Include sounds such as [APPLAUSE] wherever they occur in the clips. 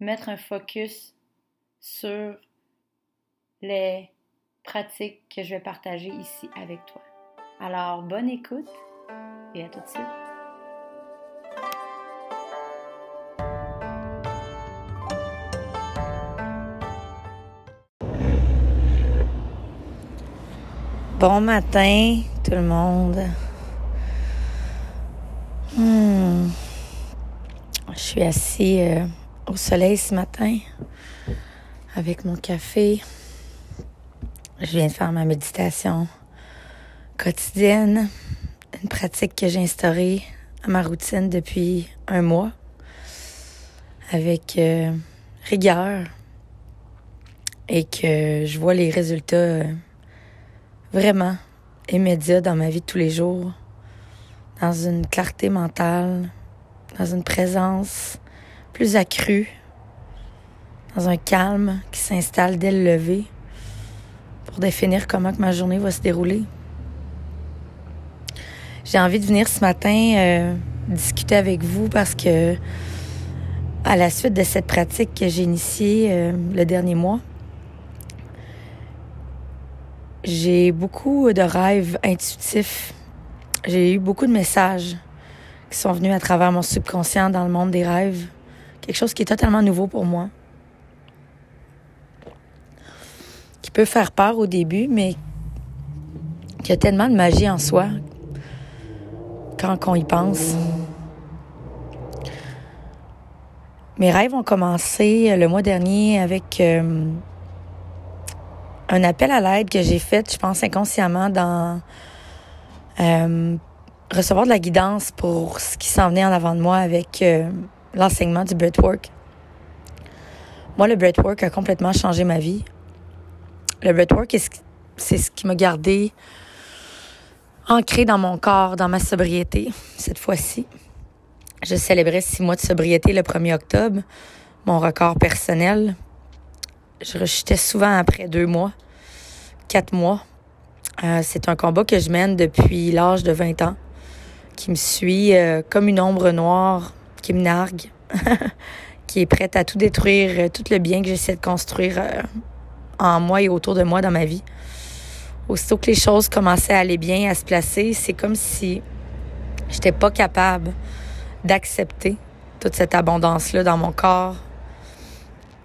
mettre un focus sur les pratiques que je vais partager ici avec toi. Alors, bonne écoute et à tout de suite. Bon matin, tout le monde. Hmm. Je suis assis euh, au soleil ce matin avec mon café. Je viens de faire ma méditation quotidienne, une pratique que j'ai instaurée à ma routine depuis un mois avec euh, rigueur et que je vois les résultats euh, vraiment immédiat dans ma vie de tous les jours, dans une clarté mentale, dans une présence plus accrue, dans un calme qui s'installe dès le lever pour définir comment que ma journée va se dérouler. J'ai envie de venir ce matin euh, discuter avec vous parce que à la suite de cette pratique que j'ai initiée euh, le dernier mois, j'ai beaucoup de rêves intuitifs. J'ai eu beaucoup de messages qui sont venus à travers mon subconscient dans le monde des rêves. Quelque chose qui est totalement nouveau pour moi. Qui peut faire peur au début, mais qui a tellement de magie en soi quand on y pense. Mes rêves ont commencé le mois dernier avec euh, un appel à l'aide que j'ai fait, je pense inconsciemment, dans euh, recevoir de la guidance pour ce qui s'en venait en avant de moi avec euh, l'enseignement du breathwork. Moi, le breathwork a complètement changé ma vie. Le breathwork, c'est ce qui m'a gardé ancré dans mon corps, dans ma sobriété, cette fois-ci. Je célébrais six mois de sobriété le 1er octobre, mon record personnel je rechutais souvent après deux mois, quatre mois. Euh, c'est un combat que je mène depuis l'âge de 20 ans, qui me suit euh, comme une ombre noire, qui me nargue, [LAUGHS] qui est prête à tout détruire, euh, tout le bien que j'essaie de construire en moi et autour de moi dans ma vie. Aussitôt que les choses commençaient à aller bien, à se placer, c'est comme si j'étais pas capable d'accepter toute cette abondance-là dans mon corps,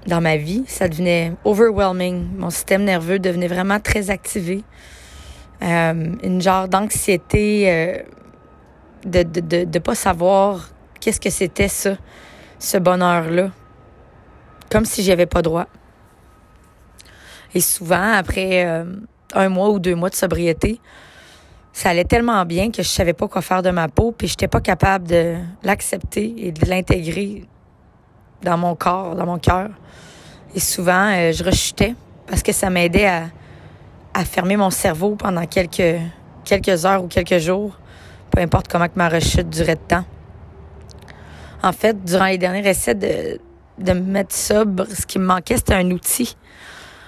dans ma vie. Ça devenait overwhelming. Mon système nerveux devenait vraiment très activé. Euh, une genre d'anxiété euh, de, de, de, de pas savoir qu'est-ce que c'était ça, ce bonheur-là? Comme si j'y avais pas droit. Et souvent, après euh, un mois ou deux mois de sobriété, ça allait tellement bien que je savais pas quoi faire de ma peau, puis j'étais pas capable de l'accepter et de l'intégrer dans mon corps, dans mon cœur. Et souvent, euh, je rechutais parce que ça m'aidait à, fermer mon cerveau pendant quelques, quelques heures ou quelques jours, peu importe comment que ma rechute durait de temps. En fait, durant les derniers essais de, de me mettre sobre, ce qui me manquait, c'était un outil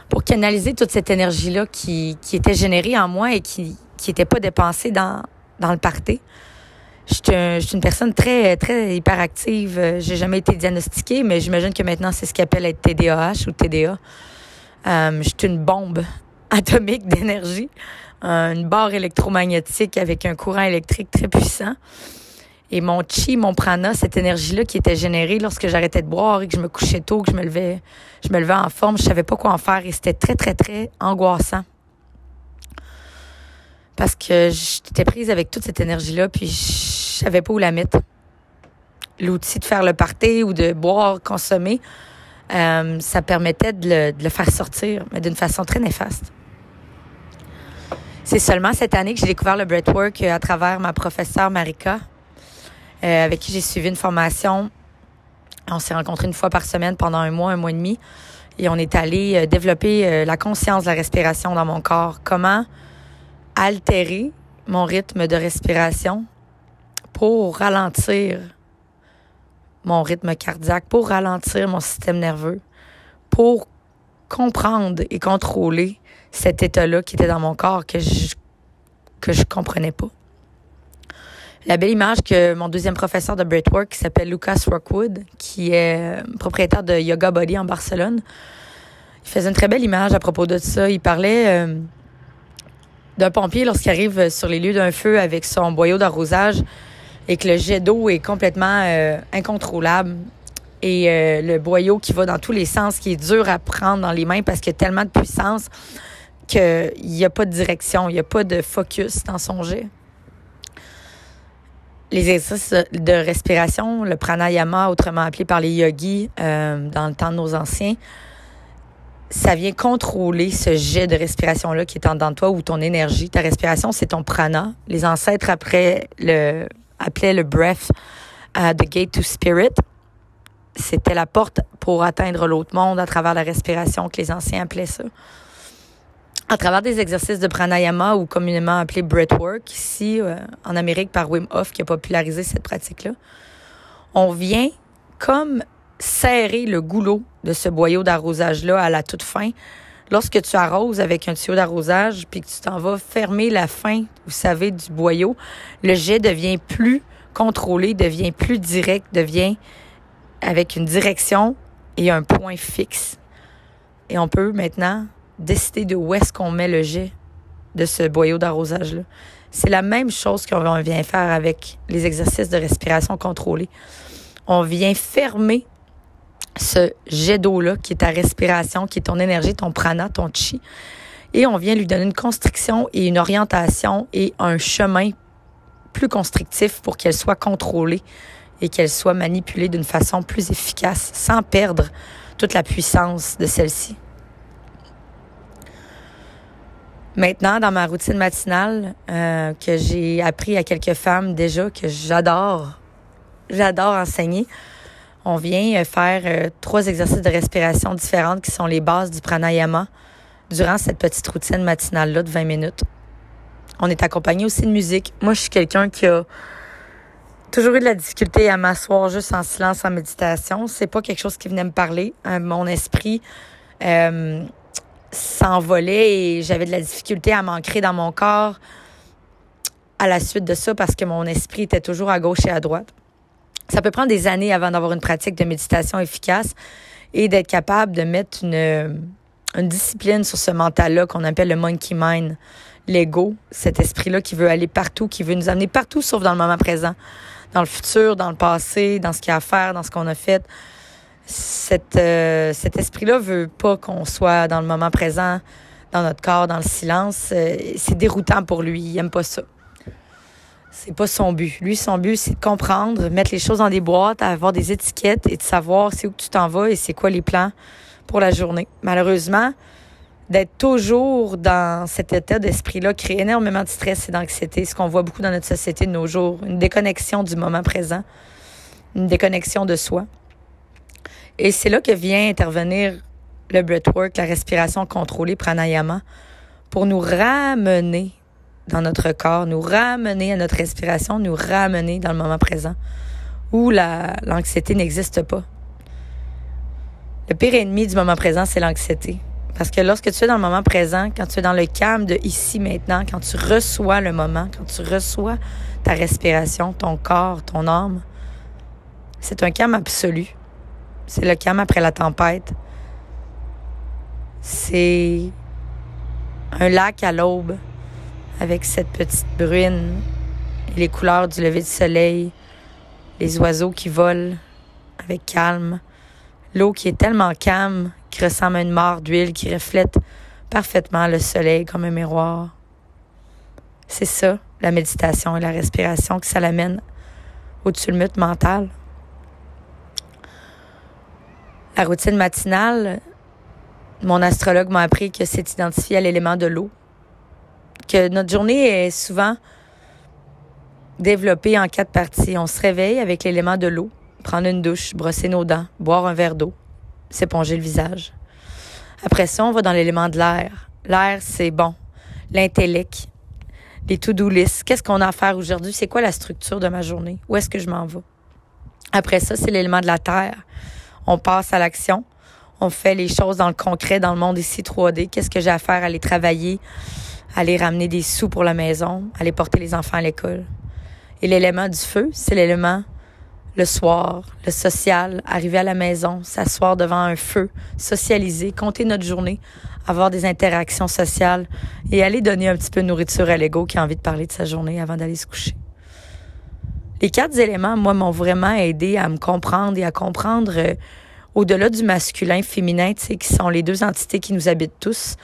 pour canaliser toute cette énergie-là qui, qui était générée en moi et qui n'était pas dépensée dans, dans le party. Je suis, une personne très, très hyperactive. J'ai jamais été diagnostiquée, mais j'imagine que maintenant, c'est ce qu'on appelle être TDAH ou TDA. Euh, je suis une bombe [LAUGHS] atomique d'énergie, une barre électromagnétique avec un courant électrique très puissant. Et mon chi, mon prana, cette énergie-là qui était générée lorsque j'arrêtais de boire et que je me couchais tôt, que je me levais, je me levais en forme, je savais pas quoi en faire et c'était très, très, très angoissant. Parce que j'étais prise avec toute cette énergie-là, puis je savais pas où la mettre. L'outil de faire le party ou de boire, consommer, euh, ça permettait de le, faire sortir, mais d'une façon très néfaste. C'est seulement cette année que j'ai découvert le breathwork à travers ma professeure Marika, euh, avec qui j'ai suivi une formation. On s'est rencontrés une fois par semaine pendant un mois, un mois et demi, et on est allé euh, développer euh, la conscience de la respiration dans mon corps. Comment altérer mon rythme de respiration pour ralentir mon rythme cardiaque, pour ralentir mon système nerveux, pour comprendre et contrôler cet état-là qui était dans mon corps que je que je comprenais pas. La belle image que mon deuxième professeur de breathwork qui s'appelle Lucas Rockwood, qui est euh, propriétaire de Yoga Body en Barcelone, il faisait une très belle image à propos de ça. Il parlait euh, d'un pompier lorsqu'il arrive sur les lieux d'un feu avec son boyau d'arrosage et que le jet d'eau est complètement euh, incontrôlable et le boyau qui va dans tous les sens, qui est dur à prendre dans les mains parce qu'il y a tellement de puissance qu'il n'y a pas de direction, il n'y a pas de focus dans son jet. Les exercices de respiration, le pranayama, autrement appelé par les yogis euh, dans le temps de nos anciens, ça vient contrôler ce jet de respiration-là qui est en dedans de toi ou ton énergie. Ta respiration, c'est ton prana. Les ancêtres après le, appelaient le breath uh, the gate to spirit. C'était la porte pour atteindre l'autre monde à travers la respiration que les anciens appelaient ça. À travers des exercices de pranayama ou communément appelé breathwork, ici euh, en Amérique par Wim Hof qui a popularisé cette pratique-là, on vient comme serrer le goulot de ce boyau d'arrosage-là à la toute fin. Lorsque tu arroses avec un tuyau d'arrosage, puis que tu t'en vas fermer la fin, vous savez, du boyau, le jet devient plus contrôlé, devient plus direct, devient avec une direction et un point fixe. Et on peut maintenant décider de où est-ce qu'on met le jet de ce boyau d'arrosage-là. C'est la même chose qu'on vient faire avec les exercices de respiration contrôlée. On vient fermer ce jet d'eau-là, qui est ta respiration, qui est ton énergie, ton prana, ton chi. Et on vient lui donner une constriction et une orientation et un chemin plus constrictif pour qu'elle soit contrôlée et qu'elle soit manipulée d'une façon plus efficace sans perdre toute la puissance de celle-ci. Maintenant, dans ma routine matinale, euh, que j'ai appris à quelques femmes déjà, que j'adore, j'adore enseigner, on vient euh, faire euh, trois exercices de respiration différentes qui sont les bases du pranayama durant cette petite routine matinale-là de 20 minutes. On est accompagné aussi de musique. Moi, je suis quelqu'un qui a toujours eu de la difficulté à m'asseoir juste en silence, en méditation. C'est pas quelque chose qui venait me parler. Euh, mon esprit s'envolait et j'avais de la difficulté à m'ancrer dans mon corps à la suite de ça parce que mon esprit était toujours à gauche et à droite. Ça peut prendre des années avant d'avoir une pratique de méditation efficace et d'être capable de mettre une, une discipline sur ce mental-là qu'on appelle le monkey mind, l'ego, cet esprit-là qui veut aller partout, qui veut nous amener partout sauf dans le moment présent, dans le futur, dans le passé, dans ce qu'il y a à faire, dans ce qu'on a fait. Cet, euh, cet esprit-là veut pas qu'on soit dans le moment présent, dans notre corps, dans le silence. Euh, c'est déroutant pour lui. Il aime pas ça. C'est pas son but. Lui, son but, c'est de comprendre, mettre les choses dans des boîtes, avoir des étiquettes et de savoir c'est où tu t'en vas et c'est quoi les plans pour la journée. Malheureusement, d'être toujours dans cet état d'esprit-là crée énormément de stress et d'anxiété, ce qu'on voit beaucoup dans notre société de nos jours, une déconnexion du moment présent, une déconnexion de soi. Et c'est là que vient intervenir le breathwork, la respiration contrôlée, pranayama, pour nous ramener dans notre corps, nous ramener à notre respiration, nous ramener dans le moment présent où l'anxiété n'existe pas. Le pire ennemi du moment présent, c'est l'anxiété. Parce que lorsque tu es dans le moment présent, quand tu es dans le calme de ici maintenant, quand tu reçois le moment, quand tu reçois ta respiration, ton corps, ton âme, c'est un calme absolu. C'est le calme après la tempête. C'est un lac à l'aube avec cette petite bruine et les couleurs du lever du soleil, les oiseaux qui volent avec calme, l'eau qui est tellement calme, qui ressemble à une mare d'huile, qui reflète parfaitement le soleil comme un miroir. C'est ça, la méditation et la respiration, que ça l'amène au tumulte mental. La routine matinale, mon astrologue m'a appris que c'est identifié à l'élément de l'eau. Que notre journée est souvent développée en quatre parties. On se réveille avec l'élément de l'eau, prendre une douche, brosser nos dents, boire un verre d'eau, s'éponger le visage. Après ça, on va dans l'élément de l'air. L'air, c'est bon. L'intellect, les to-do. Qu'est-ce qu'on a à faire aujourd'hui? C'est quoi la structure de ma journée? Où est-ce que je m'en vais? Après ça, c'est l'élément de la terre. On passe à l'action. On fait les choses dans le concret, dans le monde ici 3D. Qu'est-ce que j'ai à faire? Aller travailler, aller ramener des sous pour la maison, aller porter les enfants à l'école. Et l'élément du feu, c'est l'élément le soir, le social, arriver à la maison, s'asseoir devant un feu, socialiser, compter notre journée, avoir des interactions sociales et aller donner un petit peu de nourriture à l'ego qui a envie de parler de sa journée avant d'aller se coucher. Les quatre éléments, moi, m'ont vraiment aidé à me comprendre et à comprendre euh, au-delà du masculin, féminin, tu sais, qui sont les deux entités qui nous habitent tous,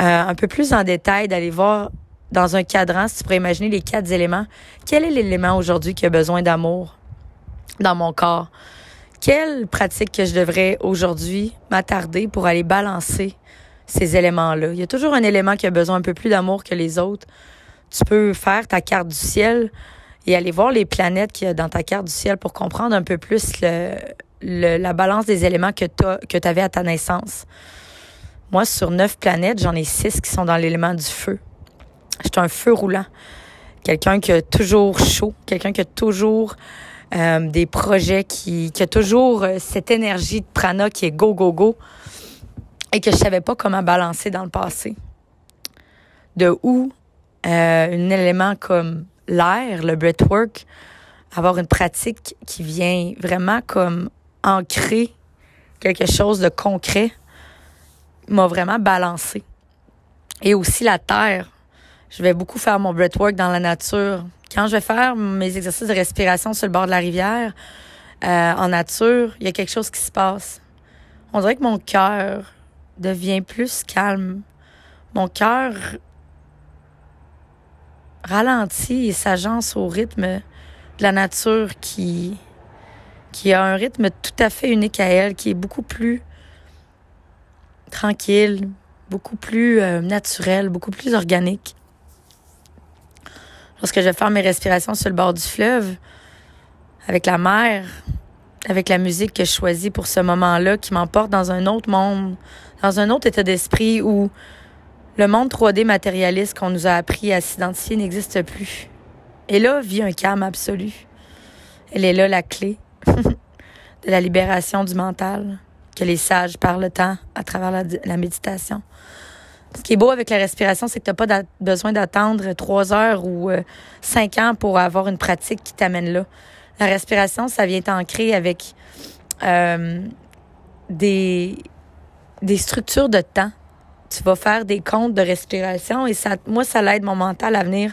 euh, un peu plus en détail, d'aller voir dans un cadran, si tu pourrais imaginer les quatre éléments, quel est l'élément aujourd'hui qui a besoin d'amour? dans mon corps? Quelle pratique que je devrais aujourd'hui m'attarder pour aller balancer ces éléments-là? Il y a toujours un élément qui a besoin un peu plus d'amour que les autres. Tu peux faire ta carte du ciel et aller voir les planètes qu'il y a dans ta carte du ciel pour comprendre un peu plus le, la balance des éléments que tu avais à ta naissance. Moi, sur neuf planètes, j'en ai six qui sont dans l'élément du feu. Je un feu roulant. Quelqu'un qui a toujours chaud, quelqu'un qui a toujours euh, des projets qui, qui a toujours euh, cette énergie de prana qui est go, go, go et que je savais pas comment balancer dans le passé. De où euh, un élément comme l'air, le breathwork, avoir une pratique qui vient vraiment comme ancrer quelque chose de concret, m'a vraiment balancé. Et aussi la terre. Je vais beaucoup faire mon breathwork dans la nature, quand je vais faire mes exercices de respiration sur le bord de la rivière, euh, en nature, il y a quelque chose qui se passe. On dirait que mon cœur devient plus calme. Mon cœur ralentit et s'agence au rythme de la nature qui, qui a un rythme tout à fait unique à elle, qui est beaucoup plus tranquille, beaucoup plus euh, naturel, beaucoup plus organique. Lorsque je vais faire mes respirations sur le bord du fleuve, avec la mer, avec la musique que je choisis pour ce moment-là, qui m'emporte dans un autre monde, dans un autre état d'esprit où le monde 3D matérialiste qu'on nous a appris à s'identifier n'existe plus. Et là vit un calme absolu. Elle est là la clé [LAUGHS] de la libération du mental que les sages parlent tant à travers la, méditation. Ce qui est beau avec la respiration, c'est que tu n'as pas besoin d'attendre trois heures ou euh, cinq ans pour avoir une pratique qui t'amène là. La respiration, ça vient t'ancrer avec euh, des, des structures de temps. Tu vas faire des comptes de respiration et ça, moi, ça l'aide mon mental à venir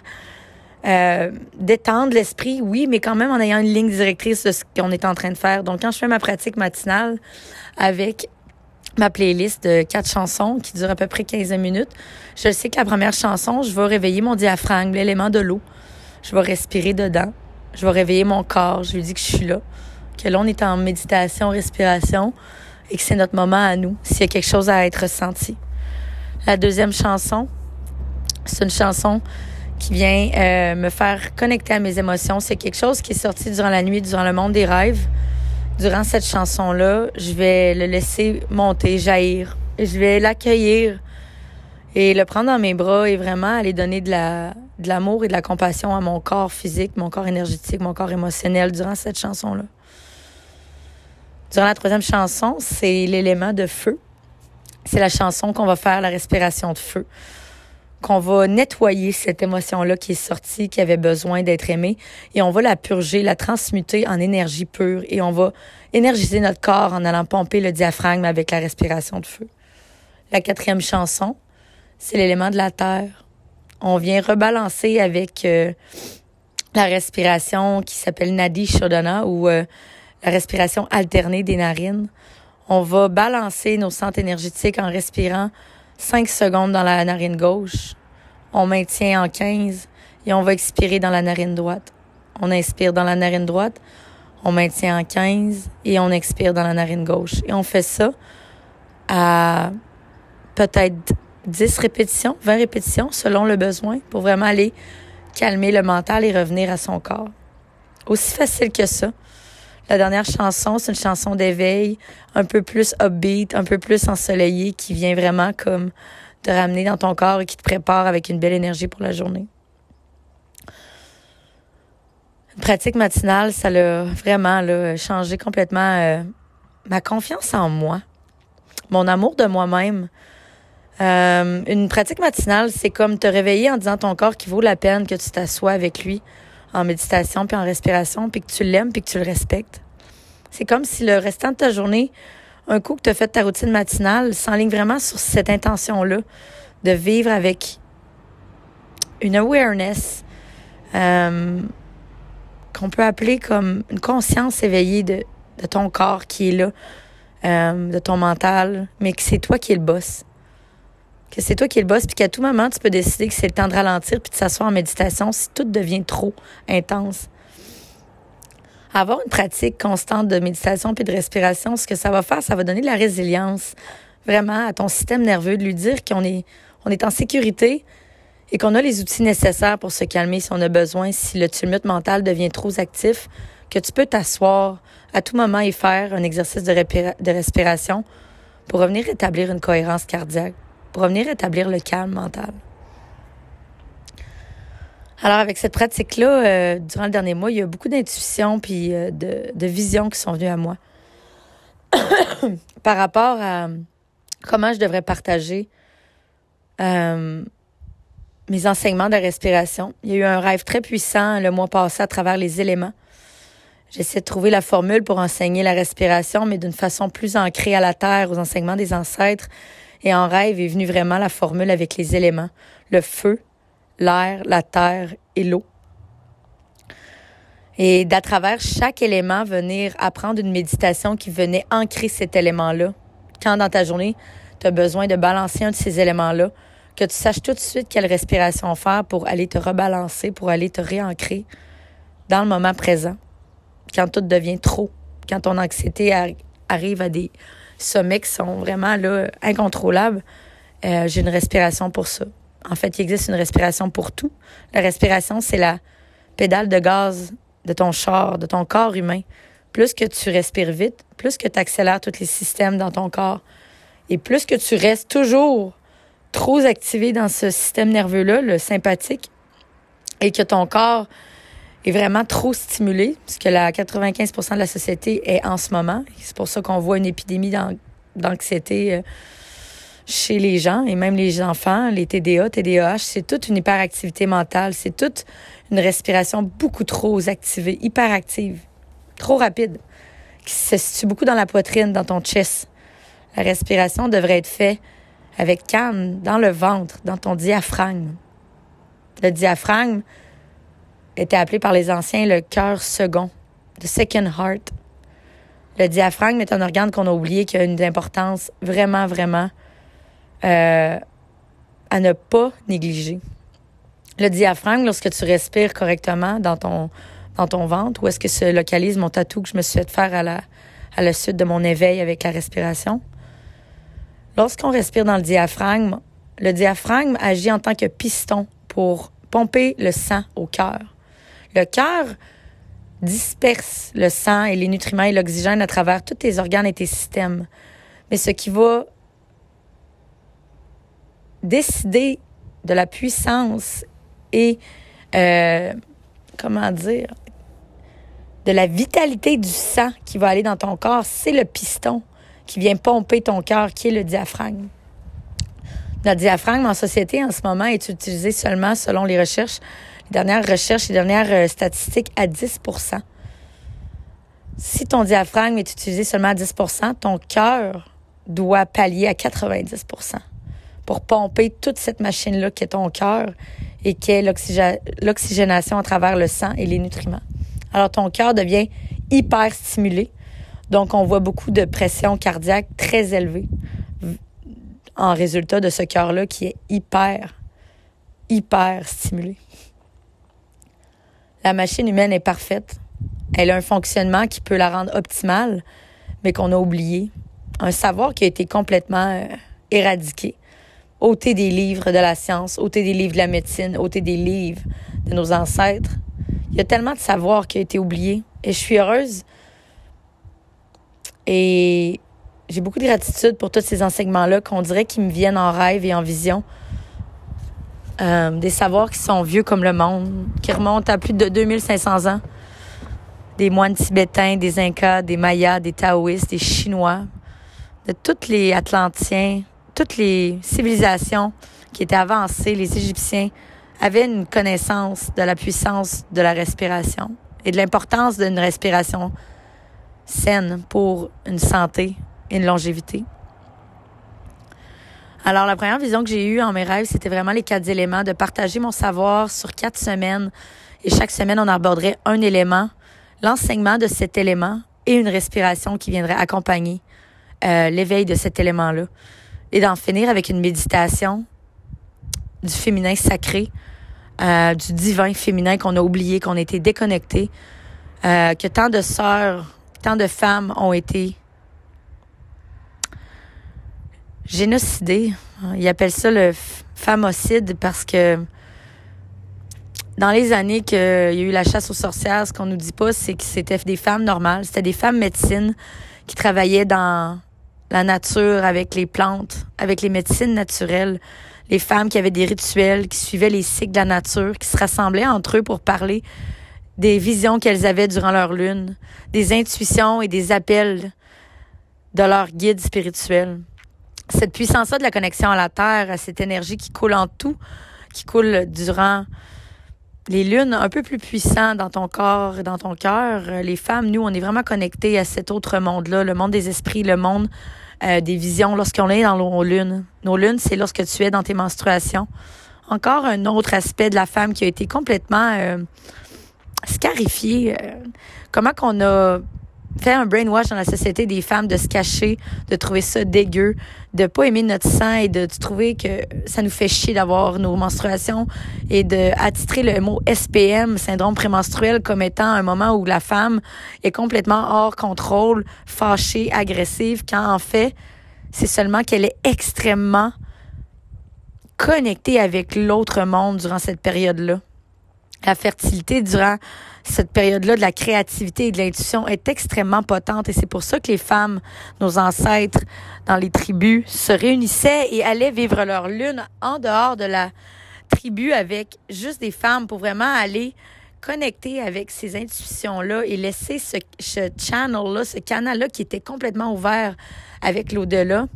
euh, détendre l'esprit, oui, mais quand même en ayant une ligne directrice de ce qu'on est en train de faire. Donc, quand je fais ma pratique matinale avec ma playlist de quatre chansons qui dure à peu près 15 minutes. Je sais que la première chanson, je vais réveiller mon diaphragme, l'élément de l'eau. Je vais respirer dedans. Je vais réveiller mon corps. Je lui dis que je suis là. Que là, on est en méditation, respiration et que c'est notre moment à nous, s'il y a quelque chose à être ressenti. La deuxième chanson, c'est une chanson qui vient euh, me faire connecter à mes émotions. C'est quelque chose qui est sorti durant la nuit, durant le monde des rêves durant cette chanson-là, je vais le laisser monter, jaillir. Je vais l'accueillir et le prendre dans mes bras et vraiment aller donner de de l'amour et de la compassion à mon corps physique, mon corps énergétique, mon corps émotionnel durant cette chanson-là. Durant la troisième chanson, c'est l'élément de feu. C'est la chanson qu'on va faire la respiration de feu qu'on va nettoyer cette émotion-là qui est sortie, qui avait besoin d'être aimée, et on va la purger, la transmuter en énergie pure, et on va énergiser notre corps en allant pomper le diaphragme avec la respiration de feu. La quatrième chanson, c'est l'élément de la terre. On vient rebalancer avec euh, la respiration qui s'appelle Nadi Shodhana ou euh, la respiration alternée des narines. On va balancer nos centres énergétiques en respirant 5 secondes dans la narine gauche. On maintient en 15 et on va expirer dans la narine droite. On inspire dans la narine droite, on maintient en 15 et on expire dans la narine gauche. Et on fait ça à peut-être 10 répétitions, 20 répétitions selon le besoin pour vraiment aller calmer le mental et revenir à son corps. Aussi facile que ça. La dernière chanson, c'est une chanson d'éveil, un peu plus upbeat, un peu plus ensoleillée, qui vient vraiment comme te ramener dans ton corps et qui te prépare avec une belle énergie pour la journée. Une pratique matinale, ça l'a vraiment changé complètement euh, ma confiance en moi, mon amour de moi-même. Euh, une pratique matinale, c'est comme te réveiller en disant ton corps qu'il vaut la peine que tu t'assoies avec lui en méditation puis en respiration, puis que tu l'aimes puis que tu le respectes. C'est comme si le restant de ta journée, un coup que tu as fait ta routine matinale, s'enligne vraiment sur cette intention-là de vivre avec une awareness euh, qu'on peut appeler comme une conscience éveillée de, ton corps qui est là, euh, de ton mental, mais que c'est toi qui es le boss que c'est toi qui es le boss, puis qu'à tout moment, tu peux décider que c'est le temps de ralentir puis de s'asseoir en méditation si tout devient trop intense. Avoir une pratique constante de méditation puis de respiration, ce que ça va faire, ça va donner de la résilience vraiment à ton système nerveux, de lui dire qu'on est, on est en sécurité et qu'on a les outils nécessaires pour se calmer si on a besoin, si le tumulte mental devient trop actif, que tu peux t'asseoir à tout moment et faire un exercice de, respiration pour revenir établir une cohérence cardiaque pour revenir établir le calme mental. Alors avec cette pratique-là, euh, durant le dernier mois, il y a beaucoup d'intuitions puis euh, de, de visions qui sont venues à moi [COUGHS] par rapport à comment je devrais partager euh, mes enseignements de respiration. Il y a eu un rêve très puissant le mois passé à travers les éléments. J'essaie de trouver la formule pour enseigner la respiration, mais d'une façon plus ancrée à la terre, aux enseignements des ancêtres, et en rêve est venue vraiment la formule avec les éléments, le feu, l'air, la terre et l'eau. Et d'à travers chaque élément, venir apprendre une méditation qui venait ancrer cet élément-là. Quand dans ta journée, tu as besoin de balancer un de ces éléments-là, que tu saches tout de suite quelle respiration faire pour aller te rebalancer, pour aller te réancrer dans le moment présent. Quand tout devient trop, quand ton anxiété arrive à des sommets qui sont vraiment là, incontrôlables, euh, j'ai une respiration pour ça. En fait, il existe une respiration pour tout. La respiration, c'est la pédale de gaz de ton char, de ton corps humain. Plus que tu respires vite, plus que tu accélères tous les systèmes dans ton corps. Et plus que tu restes toujours trop activé dans ce système nerveux-là, le sympathique, et que ton corps est vraiment trop stimulé, puisque la 95% de la société est en ce moment. C'est pour ça qu'on voit une épidémie d'anxiété euh, chez les gens et même les enfants, les TDA, TDAH, c'est toute une hyperactivité mentale, c'est toute une respiration beaucoup trop activée, hyperactive, trop rapide, qui se situe beaucoup dans la poitrine, dans ton chest. La respiration devrait être faite avec calme, dans le ventre, dans ton diaphragme. Le diaphragme, était appelé par les anciens le cœur second, the second heart. Le diaphragme est un organe qu'on a oublié qui a une importance vraiment, vraiment euh, à ne pas négliger. Le diaphragme, lorsque tu respires correctement dans ton, dans ton ventre, où est-ce que se localise mon tatou que je me suis fait faire à la, à la suite de mon éveil avec la respiration? Lorsqu'on respire dans le diaphragme, le diaphragme agit en tant que piston pour pomper le sang au cœur. Le cœur disperse le sang et les nutriments et l'oxygène à travers tous tes organes et tes systèmes. Mais ce qui va décider de la puissance et, euh, comment dire, de la vitalité du sang qui va aller dans ton corps, c'est le piston qui vient pomper ton cœur, qui est le diaphragme. Notre diaphragme en société en ce moment est utilisé seulement, selon les recherches, les dernières recherches, les dernières euh, statistiques à 10% Si ton diaphragme est utilisé seulement à 10% ton cœur doit pallier à 90% pour pomper toute cette machine-là qui est ton cœur et qui est l'oxygénation à travers le sang et les nutriments. Alors ton cœur devient hyper stimulé. Donc on voit beaucoup de pression cardiaque très élevée en résultat de ce cœur-là qui est hyper, hyper stimulé. La machine humaine est parfaite. Elle a un fonctionnement qui peut la rendre optimale, mais qu'on a oublié. Un savoir qui a été complètement euh, éradiqué, ôté des livres de la science, ôté des livres de la médecine, ôté des livres de nos ancêtres. Il y a tellement de savoir qui a été oublié. Et je suis heureuse. Et j'ai beaucoup de gratitude pour tous ces enseignements-là qu'on dirait qu'ils me viennent en rêve et en vision. Euh, des savoirs qui sont vieux comme le monde, qui remontent à plus de 2500 ans. Des moines tibétains, des Incas, des Mayas, des Taoïstes, des Chinois, de tous les Atlantiens, toutes les civilisations qui étaient avancées, les Égyptiens avaient une connaissance de la puissance de la respiration et de l'importance d'une respiration saine pour une santé une longévité. Alors, la première vision que j'ai eue en mes rêves, c'était vraiment les quatre éléments, de partager mon savoir sur quatre semaines. Et chaque semaine, on aborderait un élément, l'enseignement de cet élément et une respiration qui viendrait accompagner euh, l'éveil de cet élément-là. Et d'en finir avec une méditation du féminin sacré, euh, du divin féminin qu'on a oublié, qu'on a été déconnecté, euh, que tant de sœurs, tant de femmes ont été génocidé. Ils appellent ça le famocide parce que dans les années qu'il y a eu la chasse aux sorcières, ce qu'on nous dit pas, c'est que c'était des femmes normales. C'était des femmes médecines qui travaillaient dans la nature avec les plantes, avec les médecines naturelles. Les femmes qui avaient des rituels, qui suivaient les cycles de la nature, qui se rassemblaient entre eux pour parler des visions qu'elles avaient durant leur lune, des intuitions et des appels de leur guide spirituel cette puissance-là de la connexion à la Terre, à cette énergie qui coule en tout, qui coule durant les lunes, un peu plus puissant dans ton corps et dans ton cœur. Les femmes, nous, on est vraiment connectés à cet autre monde-là, le monde des esprits, le monde euh, des visions lorsqu'on est dans nos lunes. Nos lunes, c'est lorsque tu es dans tes menstruations. Encore un autre aspect de la femme qui a été complètement euh, scarifié. Euh, comment qu'on a faire un brainwash dans la société des femmes de se cacher, de trouver ça dégueu, de pas aimer notre sang et de, trouver que ça nous fait chier d'avoir nos menstruations et de attitrer le mot SPM, syndrome prémenstruel, comme étant un moment où la femme est complètement hors contrôle, fâchée, agressive, quand en fait, c'est seulement qu'elle est extrêmement connectée avec l'autre monde durant cette période-là. La fertilité durant cette période-là de la créativité et de l'intuition est extrêmement potente et c'est pour ça que les femmes, nos ancêtres dans les tribus, se réunissaient et allaient vivre leur lune en dehors de la tribu avec juste des femmes pour vraiment aller connecter avec ces intuitions-là et laisser ce, channel-là, ce canal-là qui était complètement ouvert avec l'au-delà,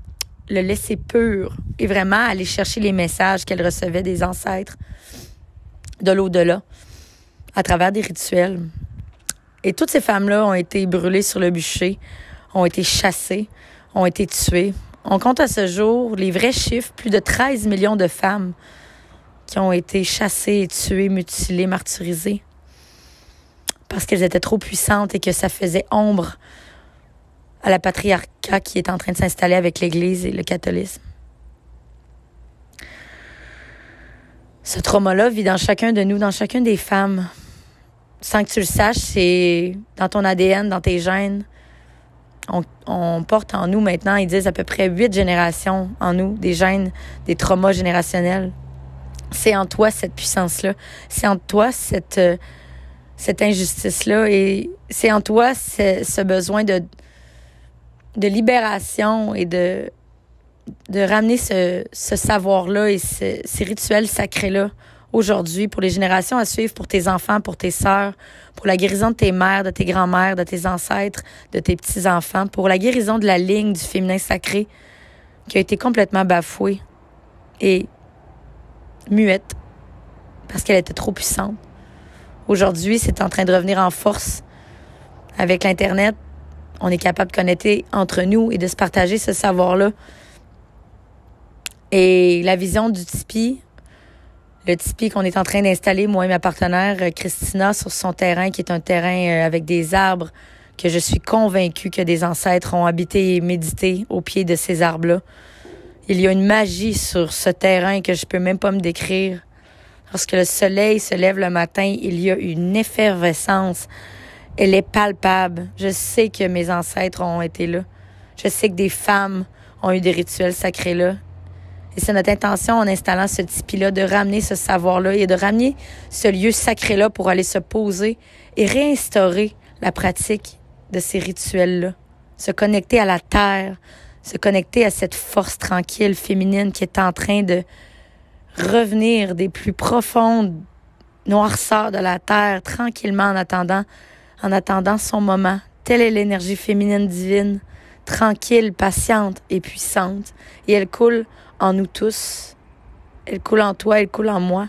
le laisser pur et vraiment aller chercher les messages qu'elle recevait des ancêtres de l'au-delà à travers des rituels. Et toutes ces femmes-là ont été brûlées sur le bûcher, ont été chassées, ont été tuées. On compte à ce jour les vrais chiffres, plus de 13 millions de femmes qui ont été chassées, tuées, mutilées, martyrisées parce qu'elles étaient trop puissantes et que ça faisait ombre à la patriarcat qui est en train de s'installer avec l'Église et le catholisme. Ce trauma-là vit dans chacun de nous, dans chacune des femmes sans que tu le saches, c'est dans ton ADN, dans tes gènes. On, porte en nous maintenant, ils disent à peu près huit générations en nous, des gènes, des traumas générationnels. C'est en toi cette puissance-là. C'est en toi cette, euh, cette injustice-là. Et c'est en toi ce, besoin de, de libération et de, de ramener ce, ce savoir-là et ces rituels sacrés-là aujourd'hui pour les générations à suivre, pour tes enfants, pour tes sœurs, pour la guérison de tes mères, de tes grands-mères, de tes ancêtres, de tes petits-enfants, pour la guérison de la ligne du féminin sacré qui a été complètement bafouée et muette parce qu'elle était trop puissante. Aujourd'hui, c'est en train de revenir en force avec l'Internet. On est capable de connecter entre nous et de se partager ce savoir-là. Et la vision du Tipeee, le tipi qu'on est en train d'installer, moi et ma partenaire euh, Christina, sur son terrain, qui est un terrain euh, avec des arbres, que je suis convaincue que des ancêtres ont habité et médité au pied de ces arbres-là. Il y a une magie sur ce terrain que je peux même pas me décrire. Lorsque le soleil se lève le matin, il y a une effervescence. Elle est palpable. Je sais que mes ancêtres ont été là. Je sais que des femmes ont eu des rituels sacrés là. Et c'est notre intention en installant ce tipi-là de ramener ce savoir-là et de ramener ce lieu sacré-là pour aller se poser et réinstaurer la pratique de ces rituels-là. Se connecter à la terre, se connecter à cette force tranquille féminine qui est en train de revenir des plus profondes noirceurs de la terre tranquillement en attendant, en attendant son moment. Telle est l'énergie féminine divine, tranquille, patiente et puissante. Et elle coule en nous tous. Elle coule en toi, elle coule en moi.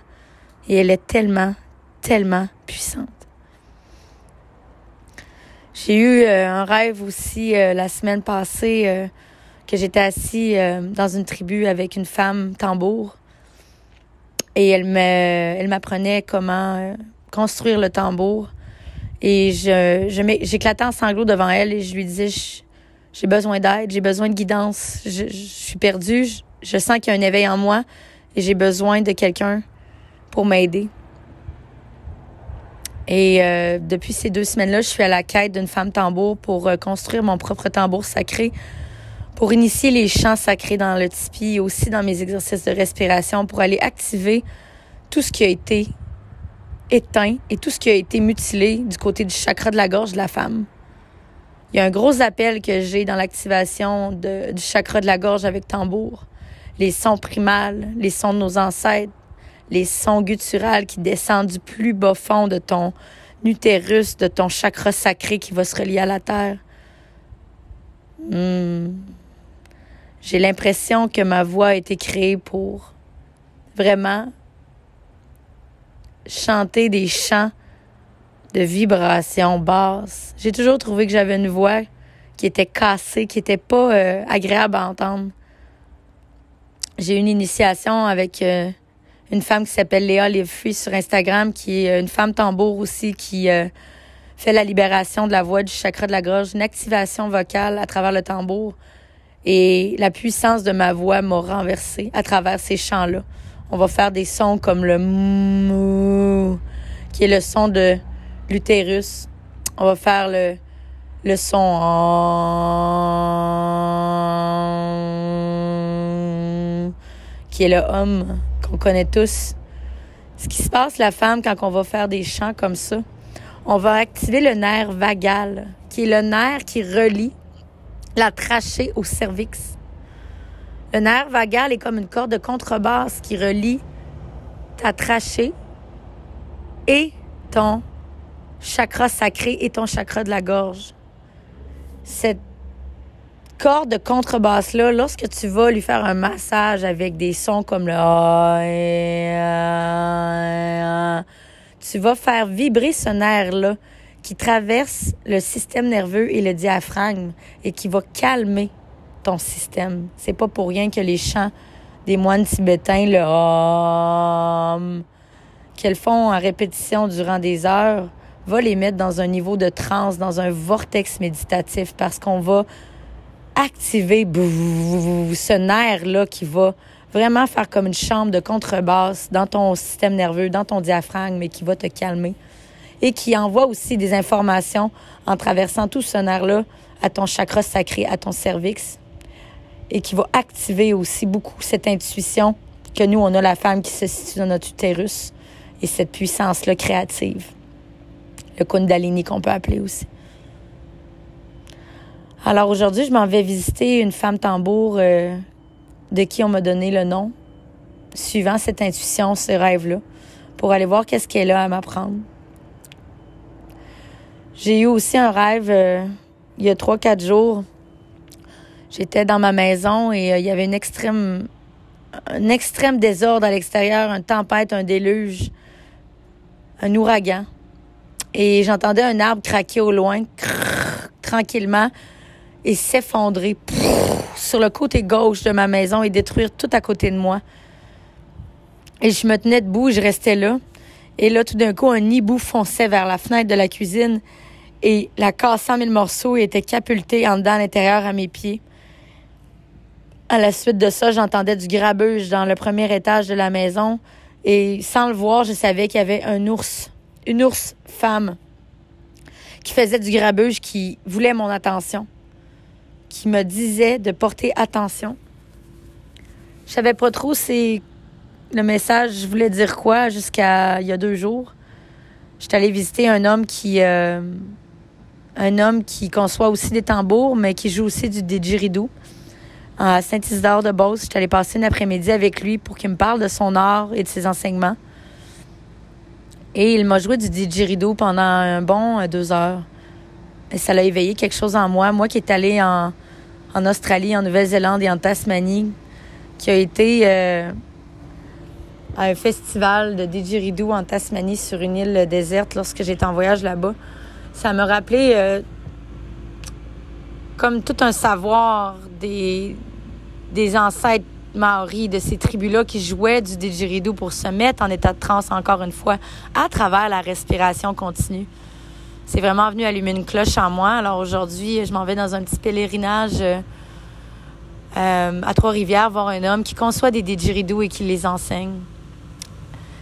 Et elle est tellement, tellement puissante. J'ai eu euh, un rêve aussi euh, la semaine passée euh, que j'étais assis dans une tribu avec une femme tambour et elle me elle m'apprenait comment construire le tambour et je je j'éclatais en sanglots devant elle et je lui disais j'ai besoin d'aide, j'ai besoin de guidance, je, suis perdue, je sens qu'il y a un éveil en moi et j'ai besoin de quelqu'un pour m'aider. Et euh, depuis ces deux semaines-là, je suis à la quête d'une femme tambour pour euh, construire mon propre tambour sacré, pour initier les chants sacrés dans le tipi et aussi dans mes exercices de respiration, pour aller activer tout ce qui a été éteint et tout ce qui a été mutilé du côté du chakra de la gorge de la femme. Il y a un gros appel que j'ai dans l'activation du chakra de la gorge avec tambour les sons primals, les sons de nos ancêtres, les sons gutturales qui descendent du plus bas fond de ton utérus, de ton chakra sacré qui va se relier à la terre. Hmm. J'ai l'impression que ma voix a été créée pour vraiment chanter des chants de vibration basse. J'ai toujours trouvé que j'avais une voix qui était cassée, qui était pas euh, agréable à entendre j'ai eu une initiation avec euh, une femme qui s'appelle Léa Livefree sur Instagram, qui est une femme tambour aussi, qui euh, fait la libération de la voix, du chakra de la gorge, une activation vocale à travers le tambour. Et la puissance de ma voix m'a renversée à travers ces chants-là. On va faire des sons comme le mou, qui est le son de l'utérus. On va faire le, son qui est le homme qu'on connaît tous. Ce qui se passe, la femme, quand on va faire des chants comme ça, on va activer le nerf vagal, qui est le nerf qui relie la trachée au cervix. Le nerf vagal est comme une corde de contrebasse qui relie ta trachée et ton chakra sacré et ton chakra de la gorge. Cette corde de contrebasse-là, lorsque tu vas lui faire un massage avec des sons comme le [LAUGHS] tu vas faire vibrer ce nerf-là qui traverse le système nerveux et le diaphragme et qui va calmer ton système. C'est pas pour rien que les chants des moines tibétains, le Om, qu'elles font en répétition durant des heures, va les mettre dans un niveau de transe, dans un vortex méditatif parce qu'on va activer ce nerf-là qui va vraiment faire comme une chambre de contrebasse dans ton système nerveux, dans ton diaphragme, mais qui va te calmer et qui envoie aussi des informations en traversant tout ce nerf-là à ton chakra sacré, à ton cervix et qui va activer aussi beaucoup cette intuition que nous, on a la femme qui se situe dans notre utérus et cette puissance-là créative. Kundalini qu'on peut appeler aussi. Alors aujourd'hui, je m'en vais visiter une femme tambour euh, de qui on m'a donné le nom, suivant cette intuition, ce rêve-là, pour aller voir qu'est-ce qu'elle a à m'apprendre. J'ai eu aussi un rêve euh, il y a trois, quatre jours. J'étais dans ma maison et euh, il y avait un extrême désordre à l'extérieur, une tempête, un déluge, un ouragan. Et j'entendais un arbre craquer au loin, tranquillement et s'effondrer sur le côté gauche de ma maison et détruire tout à côté de moi. Et je me tenais debout, je restais là. Et là, tout d'un coup, un hibou fonçait vers la fenêtre de la cuisine et la cassait en mille morceaux et était capulté en dedans à l'intérieur à mes pieds. À la suite de ça, j'entendais du grabuge dans le premier étage de la maison et sans le voir, je savais qu'il y avait un ours, une ours femme qui faisait du grabuge, qui voulait mon attention, qui me disait de porter attention. Je savais pas trop c'est le message voulait dire quoi jusqu'à il y a deux jours. J'étais allée visiter un homme qui euh, un homme qui conçoit aussi des tambours, mais qui joue aussi du didgeridoo à Saint-Isidore de Beauce. J'étais allée passer une après-midi avec lui pour qu'il me parle de son art et de ses enseignements. Et il m'a joué du didgeridoo pendant un bon euh, deux heures. Et ça l'a éveillé quelque chose en moi. Moi qui est allée en, Australie, en Nouvelle-Zélande et en Tasmanie, qui a été euh, à un festival de didgeridoo en Tasmanie sur une île déserte lorsque j'étais en voyage là-bas. Ça me rappelait euh, comme tout un savoir des, des ancêtres maoris de ces tribus-là qui jouaient du didgeridoo pour se mettre en état de transe encore une fois à travers la respiration continue. C'est vraiment venu allumer une cloche en moi. Alors aujourd'hui, je m'en vais dans un petit pèlerinage euh, à Trois-Rivières voir un homme qui conçoit des didgeridoo et qui les enseigne.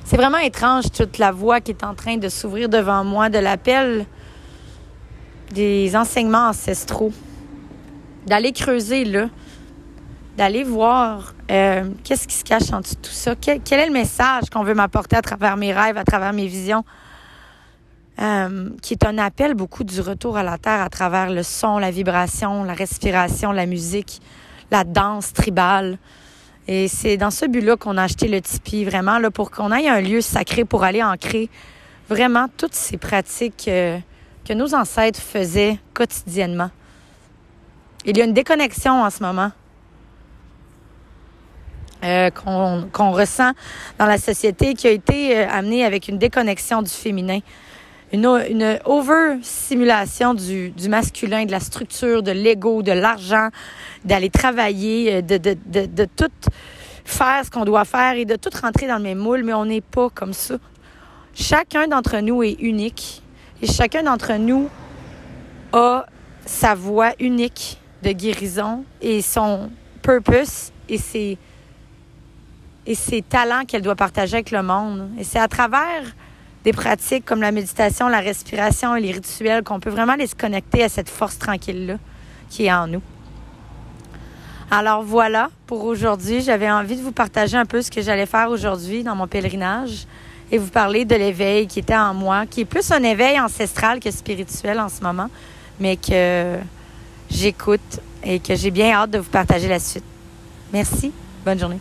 C'est vraiment étrange toute la voie qui est en train de s'ouvrir devant moi de l'appel des enseignements ancestraux. D'aller creuser là, d'aller voir euh, qu'est-ce qui se cache en dessous de tout ça, quel, est le message qu'on veut m'apporter à travers mes rêves, à travers mes visions, euh, qui est un appel beaucoup du retour à la terre à travers le son, la vibration, la respiration, la musique, la danse tribale, et c'est dans ce but-là qu'on a acheté le Tipeee, vraiment, là, pour qu'on ait un lieu sacré pour aller ancrer vraiment toutes ces pratiques euh, que nos ancêtres faisaient quotidiennement. Il y a une déconnexion en ce moment euh, qu'on ressent dans la société qui a été euh, amenée avec une déconnexion du féminin une, une over-simulation du, du masculin, de la structure, de l'ego, de l'argent, d'aller travailler, euh, de, de, de, de tout faire ce qu'on doit faire et de tout rentrer dans le même moule, mais on n'est pas comme ça. Chacun d'entre nous est unique et chacun d'entre nous a sa voix unique de guérison et son purpose et ses, et ses talents qu'elle doit partager avec le monde. Et c'est à travers des pratiques comme la méditation, la respiration et les rituels, qu'on peut vraiment les se connecter à cette force tranquille-là qui est en nous. Alors voilà pour aujourd'hui. J'avais envie de vous partager un peu ce que j'allais faire aujourd'hui dans mon pèlerinage et vous parler de l'éveil qui était en moi, qui est plus un éveil ancestral que spirituel en ce moment, mais que j'écoute et que j'ai bien hâte de vous partager la suite. Merci. Bonne journée.